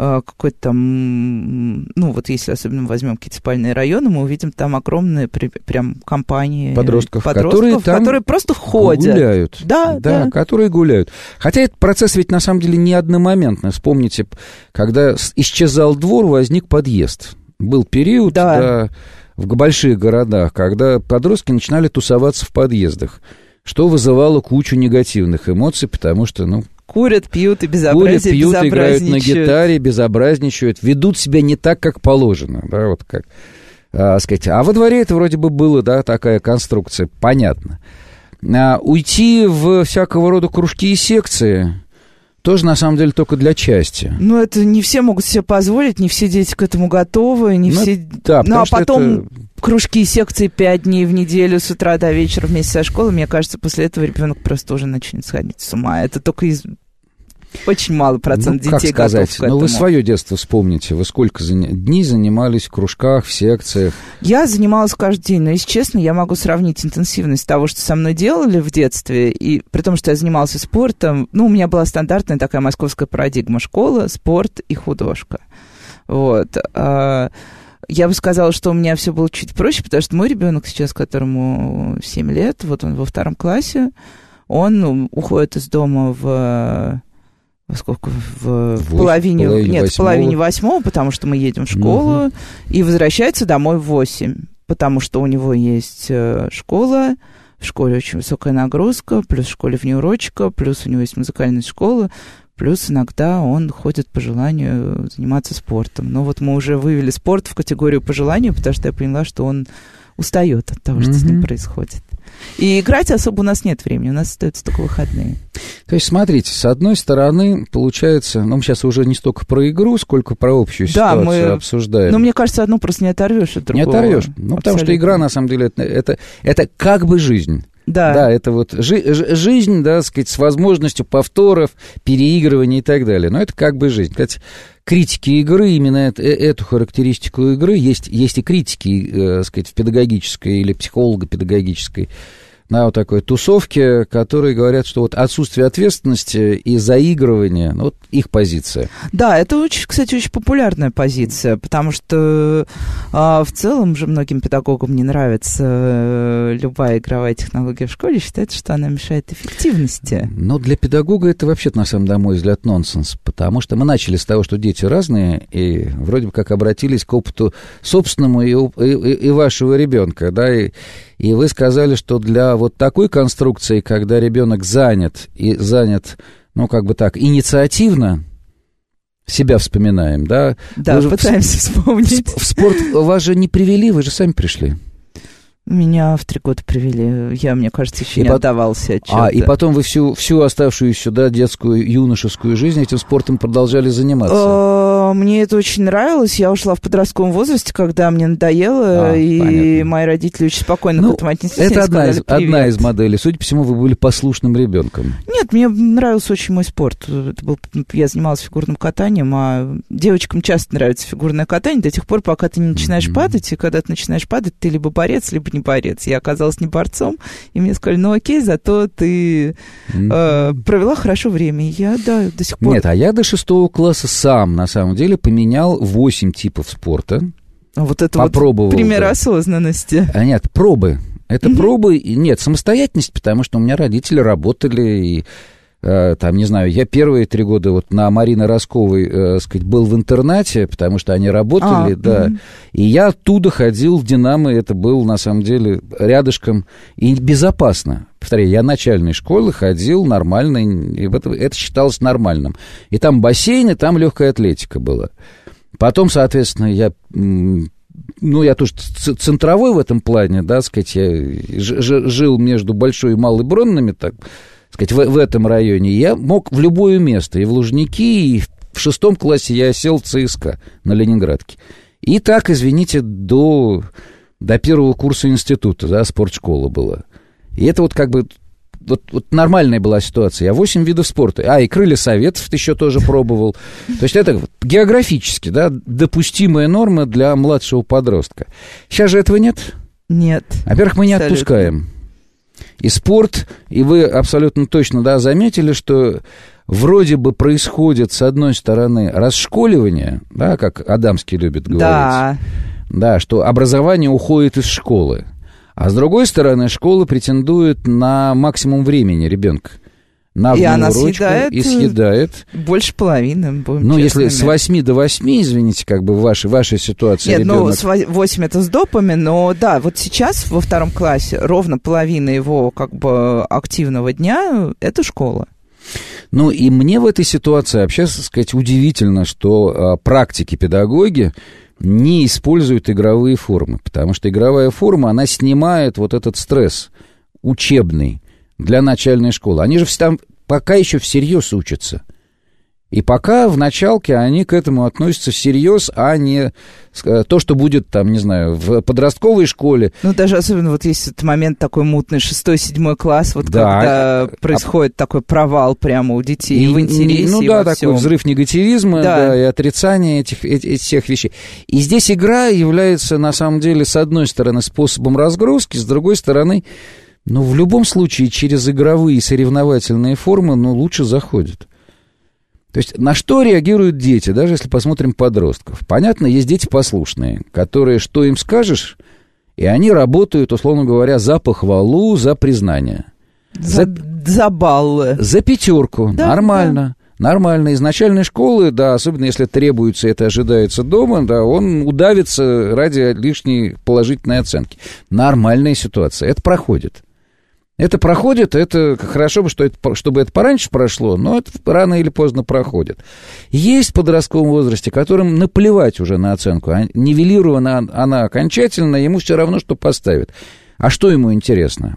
какой-то там, ну, вот если особенно возьмем какие-то спальные районы, мы увидим там огромные при- прям компании Подростков, подростков которые там которые просто ходят. Гуляют. Да, да. которые гуляют. Хотя этот процесс ведь на самом деле не одномоментный. Вспомните, когда исчезал двор, возник подъезд. Был период Да. да, в больших городах, когда подростки начинали тусоваться в подъездах, что вызывало кучу негативных эмоций, потому что, ну, Курят, пьют и курят, безобразие, пьют, играют на гитаре, безобразничают, ведут себя не так, как положено, да, вот как, а, сказать. А во дворе это вроде бы было, да, такая конструкция, понятно. А, уйти в всякого рода кружки и секции тоже, на самом деле, только для части. Ну, это не все могут себе позволить, не все дети к этому готовы, не Ну, все... да, ну, а потом это- кружки и секции пять дней в неделю с утра до вечера вместе со школой, мне кажется, после этого ребенок просто уже начнет сходить с ума. Это только из... Очень мало процент ну, как детей сказать, готов к ну этому. вы свое детство вспомните, вы сколько заня- дней занимались в кружках, в секциях, Я занималась каждый день, но, если честно, я могу сравнить интенсивность того, что со мной делали в детстве, и при том, что я занималась спортом, ну, у меня была стандартная такая московская парадигма школа, спорт и художка. Вот. А, Я бы сказала, что у меня все было чуть проще, потому что мой ребенок сейчас, которому 7 лет, вот он во втором классе, он ну, уходит из дома в во сколько? В, в В половине, половине нет, в восьмого. половине восьмого, потому что мы едем в школу, и возвращается домой в восемь, потому что у него есть э, школа, в школе очень высокая нагрузка, плюс в школе внеурочка, плюс у него есть музыкальная школа, Плюс иногда он ходит по желанию заниматься спортом. Но вот мы уже вывели спорт в категорию по желанию, потому что я поняла, что он устает от того, что mm-hmm. с ним происходит. И играть особо у нас нет времени, у нас остаются только выходные. То есть, смотрите, с одной стороны, получается, ну, мы сейчас уже не столько про игру, сколько про общую да, ситуацию мы, обсуждаем. Но мне кажется, одну просто не оторвешь от другого. Не оторвешь. Ну, Абсолютно. потому что игра, на самом деле, это, это, это как бы жизнь. Да. Да, это вот жи- жизнь, да, сказать, с возможностью повторов, переигрываний и так далее. Но это как бы жизнь. Кстати, критики игры, именно это, э, эту характеристику игры, есть, есть и критики, э, сказать, в педагогической или психолого-педагогической на вот такой тусовке, которые говорят, что вот отсутствие ответственности и заигрывание, ну, вот их позиция. Да, это, очень, кстати, очень популярная позиция, потому что а, в целом же многим педагогам не нравится э, любая игровая технология в школе, считают, что она мешает эффективности. Но для педагога это вообще-то, на самом деле, на мой взгляд, нонсенс, потому что мы начали с того, что дети разные, и вроде бы как обратились к опыту собственному и, и, и вашего ребенка, да, и и вы сказали, что для вот такой конструкции, когда ребенок занят и занят, ну, как бы так, инициативно, себя вспоминаем, да? Да, вы пытаемся в, вспомнить. В, в спорт вас же не привели, вы же сами пришли. Меня в три года привели. Я, мне кажется, еще и не по... отдавался А, и потом вы всю, всю оставшуюся, да, детскую, юношескую жизнь этим спортом продолжали заниматься? А, мне это очень нравилось. Я ушла в подростковом возрасте, когда мне надоело, а, и понятно. мои родители очень спокойно ну, к этому отнеслись. Это одна из, одна из моделей. Судя по всему, вы были послушным ребенком. Нет, мне нравился очень мой спорт. Это был, я занималась фигурным катанием, а девочкам часто нравится фигурное катание до тех пор, пока ты не начинаешь mm-hmm. падать, и когда ты начинаешь падать, ты либо борец, либо не борец. Я оказалась не борцом, и мне сказали, ну окей, зато ты э, провела хорошо время. И я, да, до сих пор... Нет, а я до шестого класса сам, на самом деле, поменял восемь типов спорта. Вот это Попробовал, вот пример да. осознанности. А нет, пробы. Это mm-hmm. пробы, нет, самостоятельность, потому что у меня родители работали, и там, не знаю, я первые три года вот на Марины Росковой, э, сказать, был в интернате, потому что они работали, а, да, угу. и я оттуда ходил в «Динамо», это был, на самом деле, рядышком и безопасно. Повторяю, я начальной школы ходил нормально, и это, это считалось нормальным. И там бассейн, и там легкая атлетика была. Потом, соответственно, я ну, я тоже центровой в этом плане, да, сказать, я жил между Большой и Малой Бронными, так, сказать, в, в этом районе, я мог в любое место, и в Лужники, и в шестом классе я сел в ЦСКА на Ленинградке. И так, извините, до, до первого курса института, да, спортшкола была. И это вот как бы вот, вот нормальная была ситуация. Я 8 видов спорта. А, и крылья советов ты еще тоже пробовал. То есть это географически, да, допустимая норма для младшего подростка. Сейчас же этого нет? Нет. Во-первых, мы не абсолютно. отпускаем и спорт, и вы абсолютно точно, да, заметили, что вроде бы происходит, с одной стороны, расшколивание, да, как Адамский любит говорить. Да. Да, что образование уходит из школы. А с другой стороны, школа претендует на максимум времени ребенка на и она ручку съедает и съедает. Больше половины, будем Ну, если с 8 до 8, извините, как бы в вашей, вашей ситуации Нет, ребенок... ну, с 8 это с допами, но да, вот сейчас во втором классе ровно половина его как бы активного дня — это школа. Ну, и мне в этой ситуации, вообще, сказать, удивительно, что а, практики-педагоги не используют игровые формы, потому что игровая форма, она снимает вот этот стресс учебный, для начальной школы. Они же там пока еще всерьез учатся. И пока в началке они к этому относятся всерьез, а не э, то, что будет там, не знаю, в подростковой школе. Ну, даже особенно вот есть этот момент такой мутный, шестой, седьмой класс, вот да. когда а... происходит такой провал прямо у детей и, в интересе. Ну да, такой всем. взрыв негативизма да. Да, и отрицания этих, этих всех вещей. И здесь игра является, на самом деле, с одной стороны, способом разгрузки, с другой стороны, но в любом случае через игровые соревновательные формы, ну, лучше заходит. То есть на что реагируют дети, даже если посмотрим подростков? Понятно, есть дети послушные, которые, что им скажешь, и они работают, условно говоря, за похвалу, за признание. За, за, за баллы. За пятерку. Да, Нормально. Да. Нормально. Из начальной школы, да, особенно если требуется, это ожидается дома, да, он удавится ради лишней положительной оценки. Нормальная ситуация. Это проходит. Это проходит, это хорошо бы, что это, чтобы это пораньше прошло, но это рано или поздно проходит. Есть в подростковом возрасте, которым наплевать уже на оценку. А нивелирована она окончательно, ему все равно, что поставят. А что ему интересно?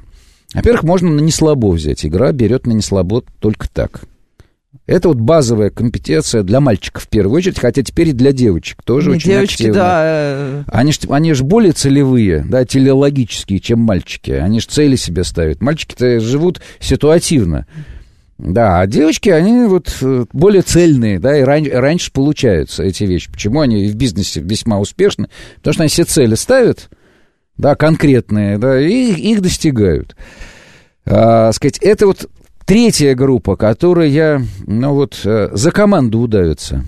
Во-первых, можно на неслабо взять. Игра берет на неслабо только так. Это вот базовая компетенция для мальчиков в первую очередь, хотя теперь и для девочек тоже Не очень девочки, активно. да. э, Они же они ж более целевые, да, телеологические, чем мальчики. Они же цели себе ставят. Мальчики-то живут ситуативно. Да, а девочки, они вот э, более цельные, да, и ран- раньше получаются эти вещи. Почему они в бизнесе весьма успешны? Потому что они все цели ставят, да, конкретные, да, и их достигают. А, сказать, это вот третья группа, которая, ну вот, э, за команду удавится.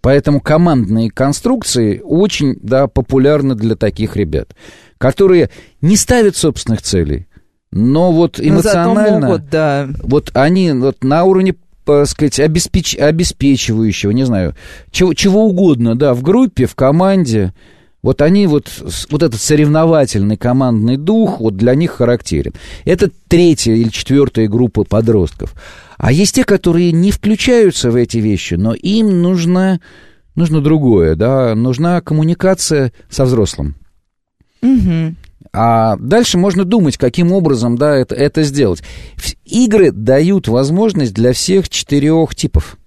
Поэтому командные конструкции очень, да, популярны для таких ребят, которые не ставят собственных целей, но вот но зато эмоционально... могут, да. Вот они вот на уровне, так сказать, обеспеч... обеспечивающего, не знаю, чего, чего угодно, да, в группе, в команде, вот они вот, вот этот соревновательный командный дух вот для них характерен. Это третья или четвертая группа подростков. А есть те, которые не включаются в эти вещи, но им нужно, нужно другое, да, нужна коммуникация со взрослым. Мгм. А дальше можно думать, каким образом да, это, это сделать. Игры дают возможность для всех четырех типов.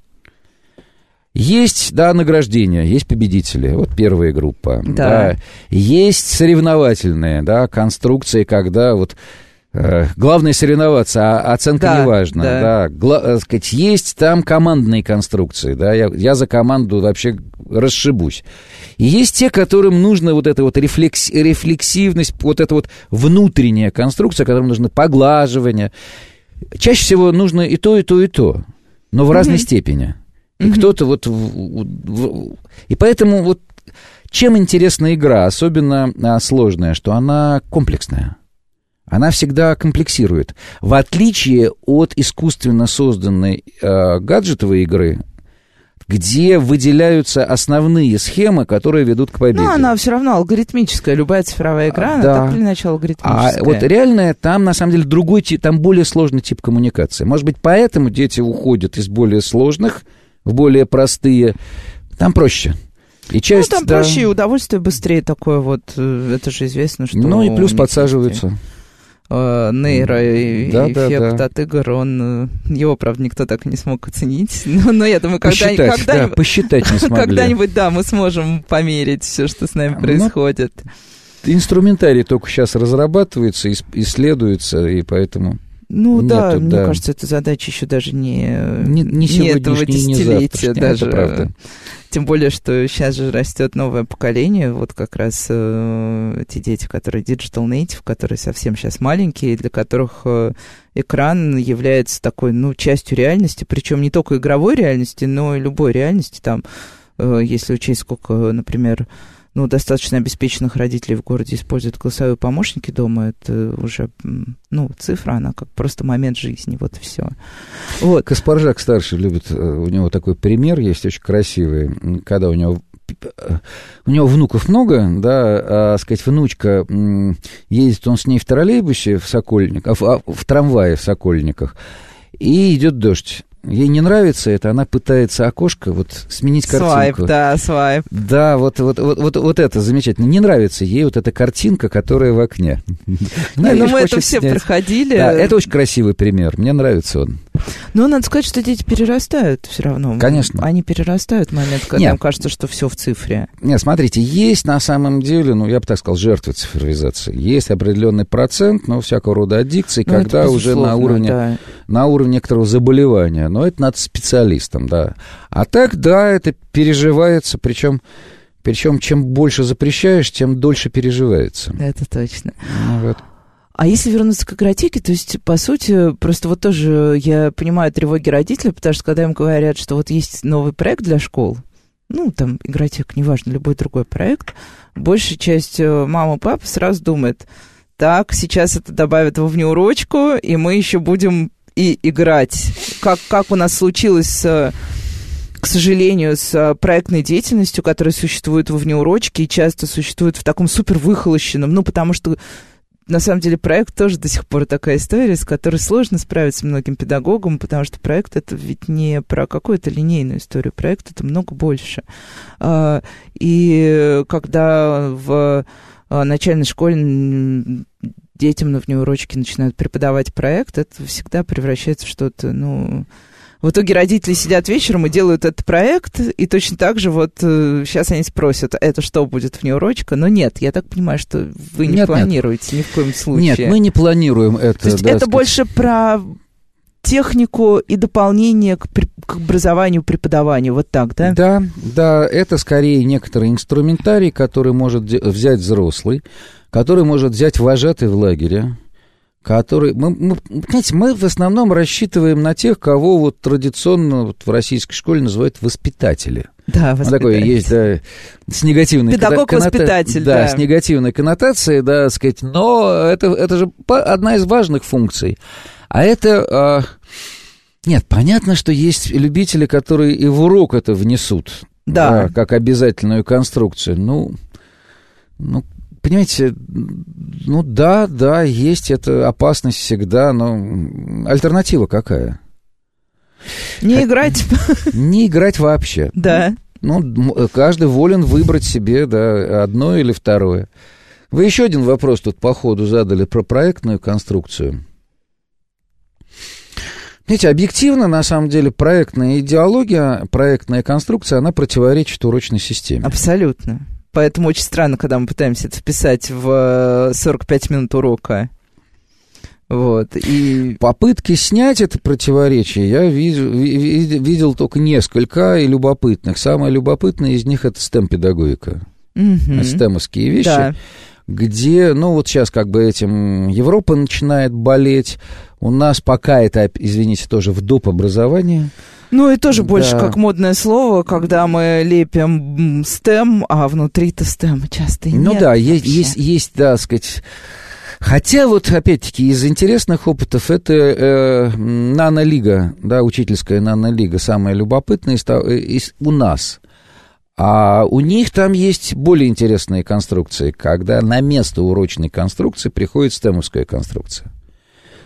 Есть, да, награждения, есть победители, вот первая группа. Да. Есть соревновательные, да, конструкции, когда вот э, главное соревноваться, а оценка Да, не важна. да. Да. Гла- э, сказать, есть там командные конструкции, да, я, я за команду вообще расшибусь. И есть те, которым нужна вот эта вот рефлекс, рефлексивность, вот эта вот внутренняя конструкция, которым нужно поглаживание. Чаще всего нужно и то, и то, и то, но в разной степени. И кто-то вот... в- в- в- и поэтому вот чем интересна игра, особенно а, сложная, что она комплексная. Она всегда комплексирует. В отличие от искусственно созданной э, гаджетовой игры, где выделяются основные схемы, которые ведут к победе. Ну, она все равно алгоритмическая. Любая цифровая игра, она Да. так или иначе А алгоритмическая. вот реальная, там на самом деле другой тип, там более сложный тип коммуникации. Может быть, поэтому дети уходят из более сложных в более простые. Там проще. И Ну, часть, там да. проще и удовольствие быстрее такое вот. э, Это же известно, что... Ну и плюс подсаживаются. э, нейроэффект Да, да, да. от игр, он... э, Его, правда, никто так и не смог оценить. Но, но я думаю, когда, Посчитать, да, посчитать не смогли. Когда-нибудь, да, мы сможем померить все, что с нами Ну, происходит. Инструментарий только сейчас разрабатывается, ис- исследуется, и поэтому... Ну да, Нету, мне да. кажется, эта задача еще даже не, Не- не этого не десятилетия завтрашняя, даже. это правда. Тем более, что сейчас же растет новое поколение, вот как раз э, те дети, которые digital native, которые совсем сейчас маленькие, для которых э, экран является такой, ну, частью реальности, причем не только игровой реальности, но и любой реальности. Там, э, если учесть, сколько, например, ну, достаточно обеспеченных родителей в городе используют голосовые помощники дома, это уже, ну, цифра, она как просто момент жизни, вот все. Вот. Каспаржак старший любит, э, у него такой пример есть очень красивый, когда у него э, у него внуков много, да, а, сказать, внучка ездит он с ней в троллейбусе в Сокольниках, а, в, в трамвае в Сокольниках, и идет дождь. Ей не нравится это, она пытается окошко вот сменить Свайп, картинку. да, свайп. Да, вот, вот, вот, вот, вот это замечательно. Не нравится ей вот эта картинка, которая в окне. Не, ну мы это все проходили. Да, это очень красивый пример. Мне нравится он. Но надо сказать, что дети перерастают все равно. Конечно. Они перерастают в момент, когда Нет. им кажется, что все в цифре. Нет, смотрите, есть на самом деле, ну, я бы так сказал, жертвы цифровизации. Есть определенный процент, но всякого рода аддикций, Ну, когда уже на уровне, да. на уровне некоторого заболевания. Но это надо специалистам, да. А так, да, это переживается, причем, причем чем больше запрещаешь, тем дольше переживается. Это точно. Ну, вот. А если вернуться к игротеке, то есть, по сути, просто вот тоже я понимаю тревоги родителей, потому что когда им говорят, что вот есть новый проект для школ, ну, там, игротека, неважно, любой другой проект, большая часть э, мам и пап сразу думает, так, сейчас это добавят во внеурочку, и мы еще будем и играть. Как, как у нас случилось с к сожалению, с э, проектной деятельностью, которая существует во внеурочке и часто существует в таком супер выхолощенном, ну, потому что на самом деле проект тоже до сих пор такая история, с которой сложно справиться многим педагогам, потому что проект это ведь не про какую-то линейную историю, проект это много больше. А, и когда в а, начальной школе детям на внеурочке начинают преподавать проект, это всегда превращается в что-то, ну, в итоге родители сидят вечером и делают этот проект, и точно так же вот сейчас э, они спросят, это что будет внеурочка? Но нет, я так понимаю, что вы не нет, планируете нет. ни в коем случае. Нет, мы не планируем это. То есть да, это сказать... больше про технику и дополнение к, к образованию, преподаванию, вот так, да? Да, да, это скорее некоторый инструментарий, который может взять взрослый, который может взять вожатый в лагере, который... Мы, мы, понимаете, мы в основном рассчитываем на тех, кого вот традиционно вот в российской школе называют воспитатели. Да, воспитатель. Такое есть, да, с негативной Педагог-воспитатель, да, да. с негативной коннотацией, да, сказать, но это, это же одна из важных функций. А это... А... Нет, понятно, что есть любители, которые и в урок это внесут. Да. да как обязательную конструкцию. Ну, ну, понимаете, ну да, да, есть эта опасность всегда, но альтернатива какая? Не играть. Не играть вообще. Да. Ну, каждый волен выбрать себе, да, одно или второе. Вы еще один вопрос тут по ходу задали про проектную конструкцию. Знаете, объективно, на самом деле, проектная идеология, проектная конструкция, она противоречит урочной системе. Абсолютно. Поэтому очень странно, когда мы пытаемся это вписать в 45 э, минут урока. Вот, и... Попытки снять это противоречие я видел, видел только несколько и любопытных. Самое любопытное из них это стем-педагогика. Угу. Стемовские вещи. Да. Где, ну вот сейчас как бы этим Европа начинает болеть, у нас пока это, извините, тоже в доп. образовании. Ну и тоже больше да. как модное слово, когда мы лепим стем, а внутри-то стем часто и ну, нет. Ну да, есть, есть, есть, да, сказать... Хотя вот, опять-таки, из интересных опытов это э, нанолига, да, учительская нанолига, самая любопытная из, из, у нас. А у них там есть более интересные конструкции, когда на место урочной конструкции приходит стемовская конструкция.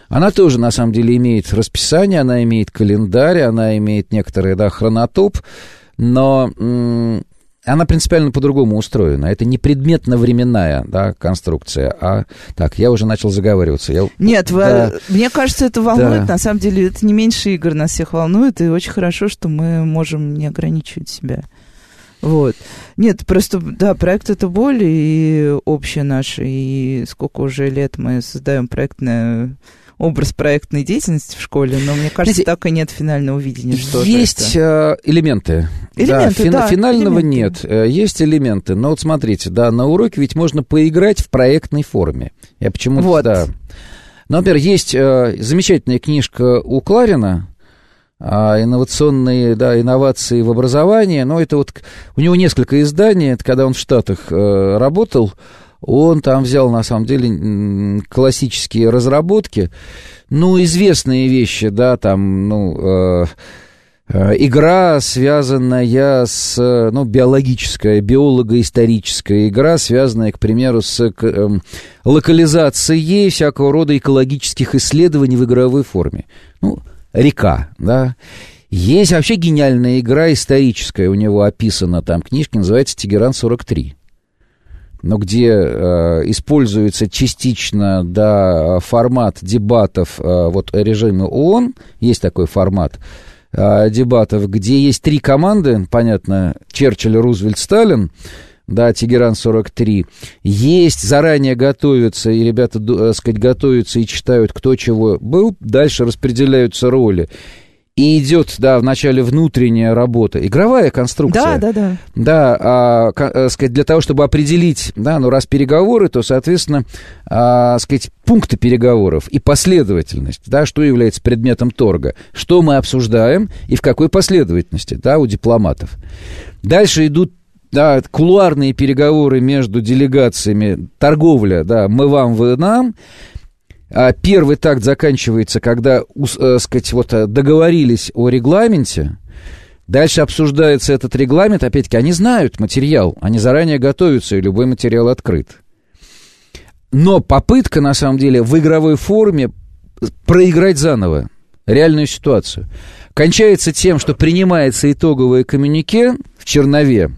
Она тоже, на самом деле, имеет расписание, она имеет календарь, она имеет некоторый, да, хронотоп, но она принципиально по-другому устроена. Это не предметно-временная да, конструкция, а... Так, я уже начал заговариваться. Я... Нет, да. вы... мне кажется, это волнует. Да. На самом деле, это не меньше игр нас всех волнует, и очень хорошо, что мы можем не ограничивать себя. Вот. Нет, просто, да, проект это боль и общее наше, и сколько уже лет мы создаем проектное образ проектной деятельности в школе, но мне кажется, Знаете, так и нет финального видения, что Есть это. Элементы. Элементы, да, да, Финального элементы. нет. Э, есть элементы. Но вот смотрите, да, на уроке ведь можно поиграть в проектной форме. Я почему-то, вот. да. Ну, например, есть э, замечательная книжка у Кларина, инновационные, да, инновации в образовании, но это вот, у него несколько изданий, это когда он в Штатах э, работал, он там взял, на самом деле, классические разработки, ну, известные вещи, да, там, ну, э, э, игра, связанная с, ну, биологическая, биолого-историческая игра, связанная, к примеру, с э, локализацией всякого рода экологических исследований в игровой форме. Ну, река, да. Есть вообще гениальная игра историческая, у него описана там книжка, называется «Тегеран-43» но где э, используется частично да, формат дебатов э, вот режима ООН, есть такой формат э, дебатов, где есть три команды, понятно, Черчилль, Рузвельт, Сталин, да, Тегеран-43, есть, заранее готовятся, и ребята, так сказать, готовятся и читают, кто чего был, дальше распределяются роли и идет, да, вначале внутренняя работа, игровая конструкция. Да, да, да. Да, а, а, сказать, для того, чтобы определить, да, ну, раз переговоры, то, соответственно, а, сказать, пункты переговоров и последовательность, да, что является предметом торга, что мы обсуждаем и в какой последовательности, да, у дипломатов. Дальше идут да, кулуарные переговоры между делегациями, торговля, да, мы вам, вы нам, а первый такт заканчивается, когда, э, сказать, вот э, договорились о регламенте, дальше обсуждается этот регламент, опять-таки, они знают материал, они заранее готовятся, и любой материал открыт. но попытка, на самом деле, в игровой форме проиграть заново реальную ситуацию. Кончается тем, что принимается итоговое коммюнике в Чернове,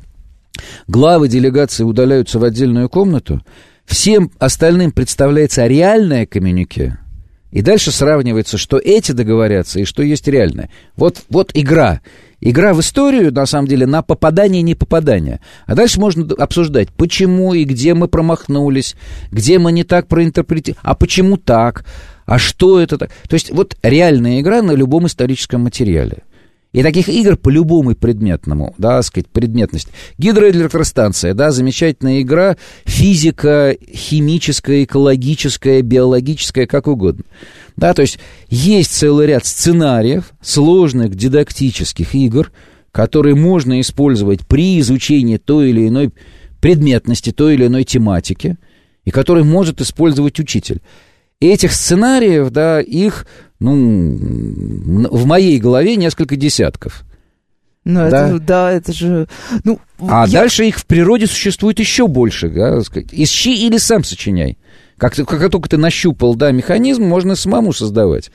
главы делегации удаляются в отдельную комнату, всем остальным представляется реальное коммюнике, и дальше сравнивается, что эти договорятся и что есть реальное. Вот, вот игра. Игра в историю, на самом деле, на попадание и не попадание. А дальше можно обсуждать, почему и где мы промахнулись, где мы не так проинтерпретировали, а почему так, а что это так. То есть вот реальная игра на любом историческом материале. И таких игр по любому предметному, да, сказать, предметность. Гидроэлектростанция, да, замечательная игра, физика, химическая, экологическая, биологическая, как угодно. Да, то есть есть целый ряд сценариев, сложных дидактических игр, которые можно использовать при изучении той или иной предметности, той или иной тематики, и которые может использовать учитель. Этих сценариев, да, их ну, в моей голове несколько десятков. Ну, да? это, да, это же... Ну, а я... дальше их в природе существует еще больше, да, сказать. Ищи или сам сочиняй. Как, как только ты нащупал, да, механизм, можно самому создавать.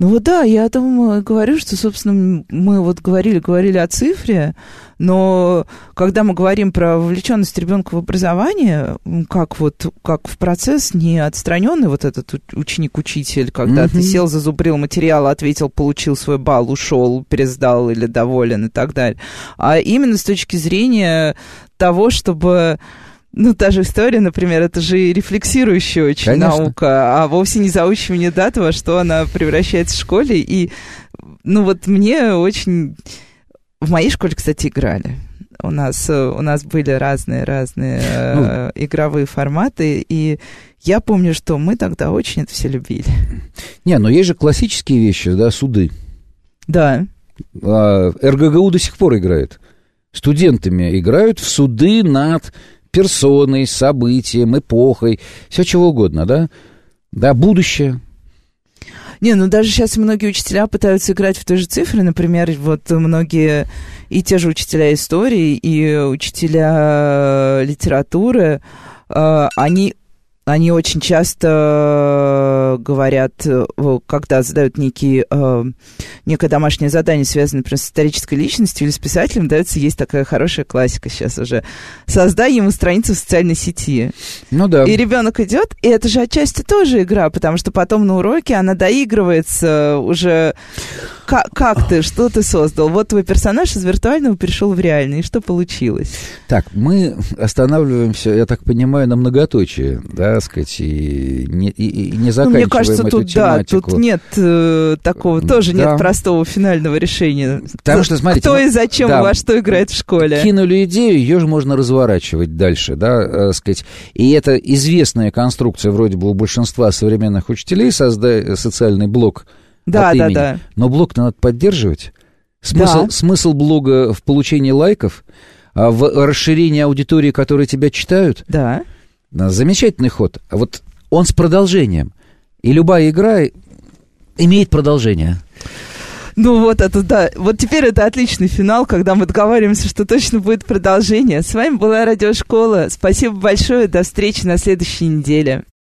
Ну вот да, я о том говорю, что, собственно, мы вот говорили, говорили о цифре, но когда мы говорим про вовлеченность ребенка в образование, как вот как в процесс не отстраненный вот этот ученик-учитель, когда mm-hmm. ты сел, зазубрил материал, ответил, получил свой балл, ушел, пересдал или доволен и так далее, а именно с точки зрения того, чтобы ну, та же история, например, это же рефлексирующая очень Конечно. наука, а вовсе не заучивание даты, во что она превращается в школе. И, ну, вот мне очень... В моей школе, кстати, играли. У нас, у нас были разные-разные ну, э, игровые форматы, и я помню, что мы тогда очень это все любили. Не, но есть же классические вещи, да, суды. Да. А, РГГУ до сих пор играет. Студентами играют в суды над персоной, событием, эпохой, все чего угодно, да? Да, будущее. Не, ну даже сейчас многие учителя пытаются играть в той же цифры. Например, вот многие и те же учителя истории, и учителя литературы, э, они они очень часто э, говорят, э, когда задают некие, э, некое домашнее задание, связанное, например, с исторической личностью или с писателем, дается, есть такая хорошая классика сейчас уже. Создай ему страницу в социальной сети. Ну да. И ребенок идет, и это же отчасти тоже игра, потому что потом на уроке она доигрывается уже как, как ты, что ты создал? Вот твой персонаж из виртуального перешел в реальный, и что получилось? Так, мы останавливаемся, я так понимаю, на многоточие, да, сказать, и не, и, и не заканчиваем ну, мне кажется, эту тут, тематику. да, тут нет э, такого, тоже да. нет простого финального решения. Потому что, смотрите... Кто мы, и зачем да, во что играет в школе? Кинули идею, ее же можно разворачивать дальше, да, э, сказать. И это известная конструкция вроде бы у большинства современных учителей, создать социальный блок да, от да, имени. Да. Но блог надо поддерживать. Смысл, да. смысл блога в получении лайков, а в расширении аудитории, которые тебя читают. Да. Замечательный ход. А вот он с продолжением. И любая игра имеет продолжение. Ну вот это да. Вот теперь это отличный финал, когда мы договариваемся, что точно будет продолжение. С вами была Радиошкола. Спасибо большое. До встречи на следующей неделе.